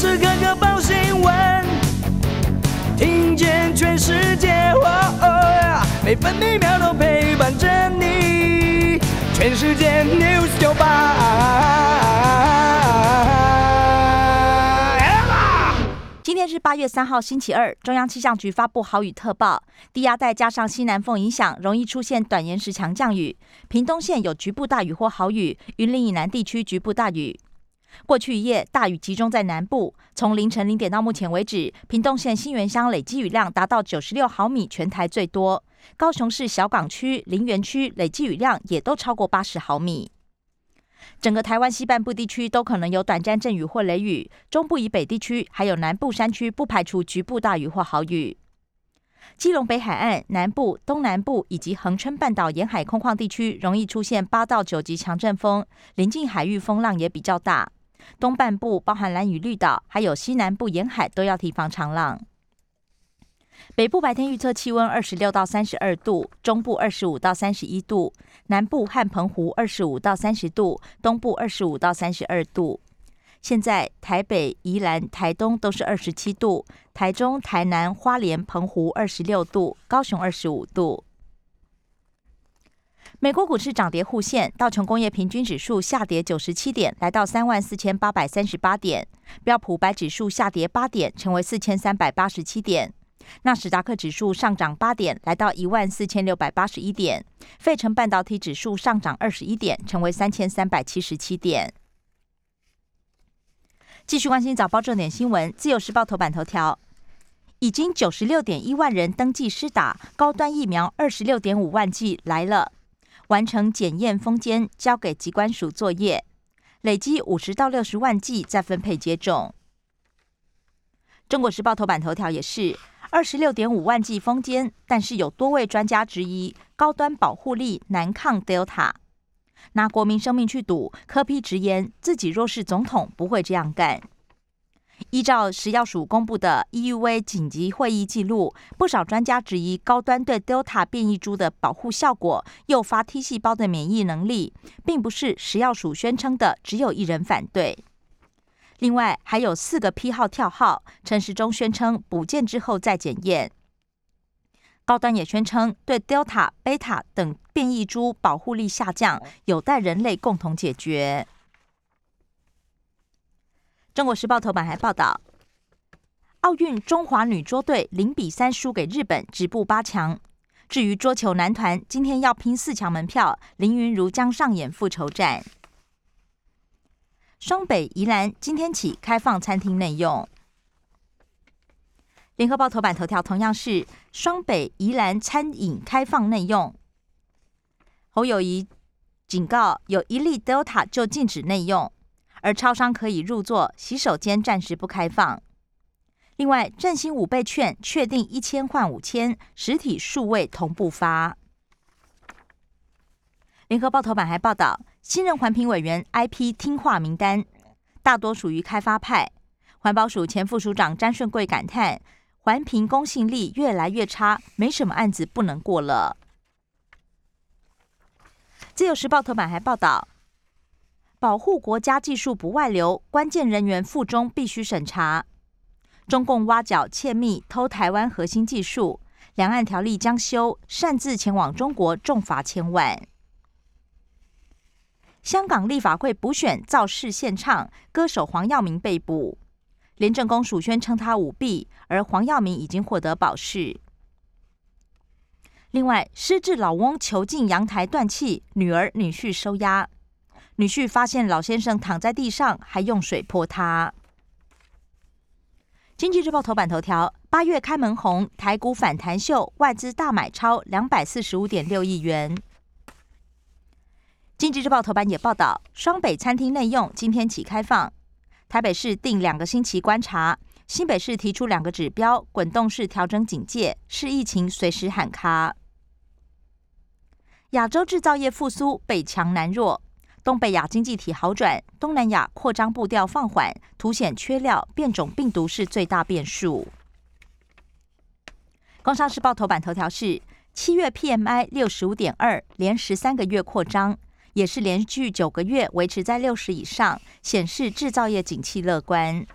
时刻刻报新闻，听见全世界，每分每秒都陪伴着你。全世界 news 九八。今天是八月三号，星期二。中央气象局发布豪雨特报，低压带加上西南风影响，容易出现短延时强降雨。屏东县有局部大雨或豪雨，云林以南地区局部大雨。过去一夜大雨集中在南部，从凌晨零点到目前为止，屏东县新园乡累积雨量达到九十六毫米，全台最多。高雄市小港区、林园区累计雨量也都超过八十毫米。整个台湾西半部地区都可能有短暂阵雨或雷雨，中部以北地区还有南部山区不排除局部大雨或豪雨。基隆北海岸、南部、东南部以及恒春半岛沿海空旷地区容易出现八到九级强阵风，临近海域风浪也比较大。东半部包含蓝屿绿岛，还有西南部沿海都要提防长浪。北部白天预测气温二十六到三十二度，中部二十五到三十一度，南部和澎湖二十五到三十度，东部二十五到三十二度。现在台北、宜兰、台东都是二十七度，台中、台南、花莲、澎湖二十六度，高雄二十五度。美国股市涨跌互现，道琼工业平均指数下跌九十七点，来到三万四千八百三十八点；标普白指数下跌八点，成为四千三百八十七点；纳斯达克指数上涨八点，来到一万四千六百八十一点；费城半导体指数上涨二十一点，成为三千三百七十七点。继续关心早报重点新闻，《自由时报》头版头条：已经九十六点一万人登记施打高端疫苗，二十六点五万剂来了。完成检验封监，交给机关署作业，累积五十到六十万剂再分配接种。中国时报头版头条也是二十六点五万剂封监，但是有多位专家质疑高端保护力难抗 Delta，拿国民生命去赌，柯批直言自己若是总统不会这样干。依照食药署公布的 EUV 紧急会议记录，不少专家质疑高端对 Delta 变异株的保护效果，诱发 T 细胞的免疫能力，并不是食药署宣称的，只有一人反对。另外还有四个批号跳号，陈时中宣称补件之后再检验。高端也宣称对 Delta、Beta 等变异株保护力下降，有待人类共同解决。中国时报头版还报道，奥运中华女桌队零比三输给日本，止步八强。至于桌球男团，今天要拼四强门票，林云如将上演复仇战。双北宜兰今天起开放餐厅内用。联合报头版头条同样是双北宜兰餐饮开放内用。侯友谊警告，有一例 Delta 就禁止内用。而超商可以入座，洗手间暂时不开放。另外，振兴五倍券确定一千换五千，实体数位同步发。联合报头版还报道，新任环评委员 IP 听话名单，大多属于开发派。环保署前副署长詹顺贵感叹，环评公信力越来越差，没什么案子不能过了。自由时报头版还报道。保护国家技术不外流，关键人员附中必须审查。中共挖角窃密偷台湾核心技术，两岸条例将修，擅自前往中国重罚千万。香港立法会补选造势现场，歌手黄耀明被捕，廉政公署宣称他舞弊，而黄耀明已经获得保释。另外，失智老翁囚禁阳台断气，女儿女婿收押。女婿发现老先生躺在地上，还用水泼他。经济日报头版头条：八月开门红，台股反弹秀，外资大买超两百四十五点六亿元。经济日报头版也报道，双北餐厅内用今天起开放，台北市定两个星期观察，新北市提出两个指标，滚动式调整警戒，视疫情随时喊卡。亚洲制造业复苏，北强南弱。东北亚经济体好转，东南亚扩张步调放缓，凸显缺料、变种病毒是最大变数。工商时报头版头条是七月 PMI 六十五点二，连十三个月扩张，也是连续九个月维持在六十以上，显示制造业景气乐观。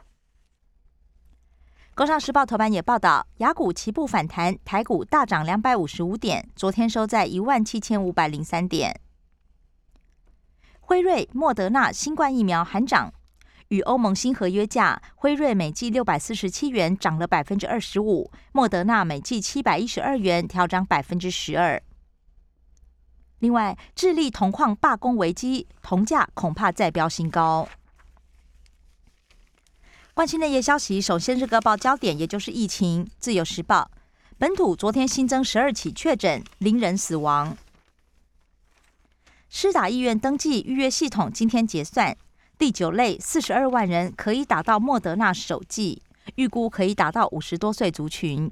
工商时报头版也报道，雅股齐步反弹，台股大涨两百五十五点，昨天收在一万七千五百零三点。辉瑞、莫德纳新冠疫苗含涨，与欧盟新合约价，辉瑞每剂六百四十七元，涨了百分之二十五；莫德纳每剂七百一十二元，调涨百分之十二。另外，智利铜矿罢工危机，铜价恐怕再飙新高。关心内页消息，首先是各报焦点，也就是疫情。自由时报本土昨天新增十二起确诊，零人死亡。施打意愿登记预约系统今天结算，第九类四十二万人可以打到莫德纳首剂，预估可以打到五十多岁族群。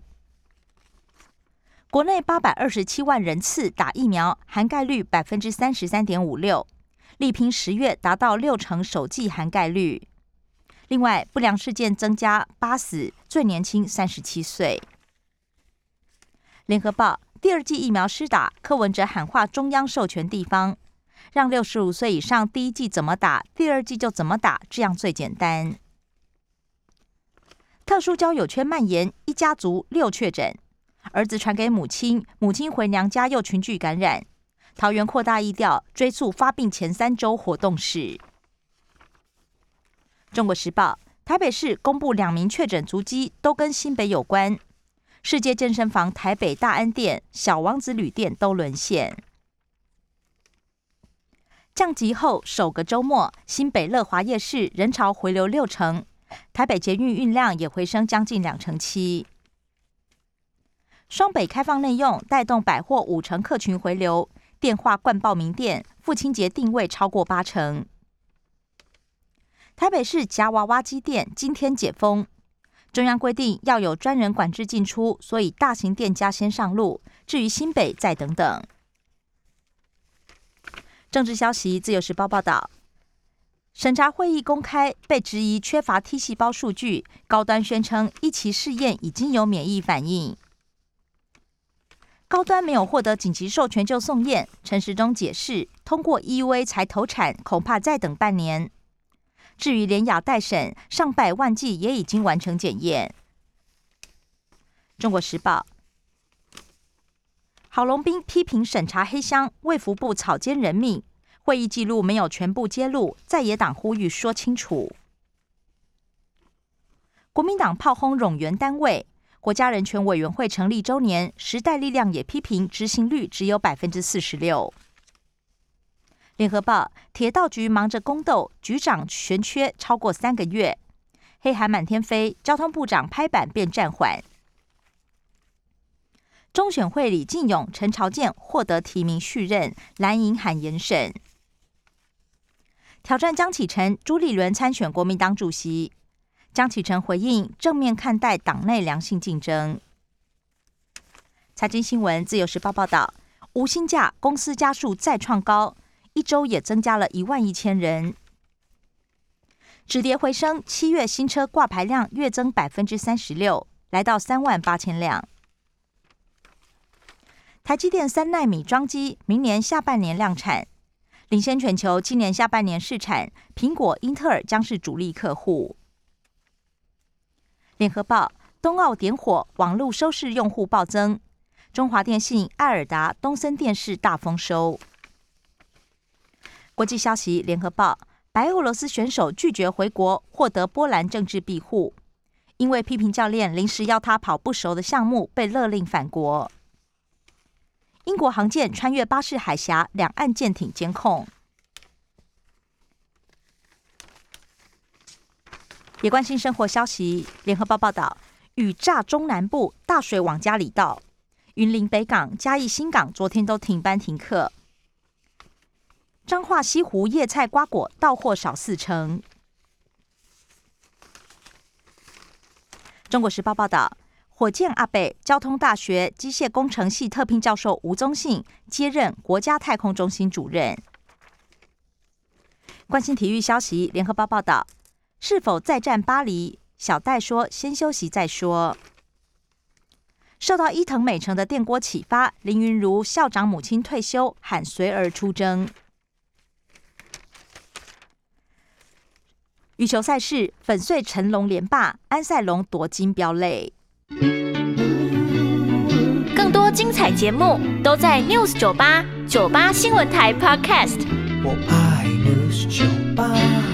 国内八百二十七万人次打疫苗，涵盖率百分之三十三点五六，力拼十月达到六成首剂涵盖率。另外，不良事件增加八死，最年轻三十七岁。联合报第二季疫苗施打，柯文哲喊话中央授权地方。让六十五岁以上第一季怎么打，第二季就怎么打，这样最简单。特殊交友圈蔓延，一家族六确诊，儿子传给母亲，母亲回娘家又群聚感染。桃园扩大疫调，追溯发病前三周活动史。中国时报台北市公布两名确诊足迹，都跟新北有关。世界健身房台北大安店、小王子旅店都沦陷。降级后首个周末，新北乐华夜市人潮回流六成，台北捷运运量也回升将近两成七。双北开放内用，带动百货五成客群回流，电话灌爆名店，父亲节定位超过八成。台北市夹娃娃机店今天解封，中央规定要有专人管制进出，所以大型店家先上路，至于新北再等等。政治消息，《自由时报》报道，审查会议公开被质疑缺乏 T 细胞数据，高端宣称一期试验已经有免疫反应。高端没有获得紧急授权就送验，陈时中解释，通过 EUA 才投产，恐怕再等半年。至于连雅待审，上百万剂也已经完成检验。中国时报。郝龙斌批评审查黑箱，卫福部草菅人命，会议记录没有全部揭露，在野党呼吁说清楚。国民党炮轰冗员单位，国家人权委员会成立周年，时代力量也批评执行率只有百分之四十六。联合报铁道局忙着宫斗，局长悬缺超过三个月，黑函满天飞，交通部长拍板便暂缓。中选会李进勇、陈朝建获得提名续任，蓝营喊严审。挑战江启臣、朱立伦参选国民党主席。江启臣回应正面看待党内良性竞争。财经新闻自由时报报道，无薪假公司家数再创高，一周也增加了一万一千人。止跌回升，七月新车挂牌量月增百分之三十六，来到三万八千辆。台积电三纳米装机明年下半年量产，领先全球。今年下半年试产，苹果、英特尔将是主力客户。联合报：冬奥点火，网络收视用户暴增。中华电信、艾尔达、东森电视大丰收。国际消息：联合报：白俄罗斯选手拒绝回国，获得波兰政治庇护，因为批评教练临时要他跑不熟的项目，被勒令返国。英国航舰穿越巴士海峡，两岸舰艇监控。也关心生活消息，联合报报道：雨炸中南部，大水往家里倒。云林北港、嘉义新港昨天都停班停课。彰化西湖叶菜瓜果到货少四成。中国时报报道。火箭阿贝交通大学机械工程系特聘教授吴宗信接任国家太空中心主任。关心体育消息，联合报报道：是否再战巴黎？小戴说：“先休息再说。”受到伊藤美诚的电锅启发，林云如校长母亲退休，喊随而出征。羽球赛事，粉碎成龙连霸，安赛龙夺金标泪。更多精彩节目都在 News 九八九八新闻台 Podcast。我爱 News 酒吧。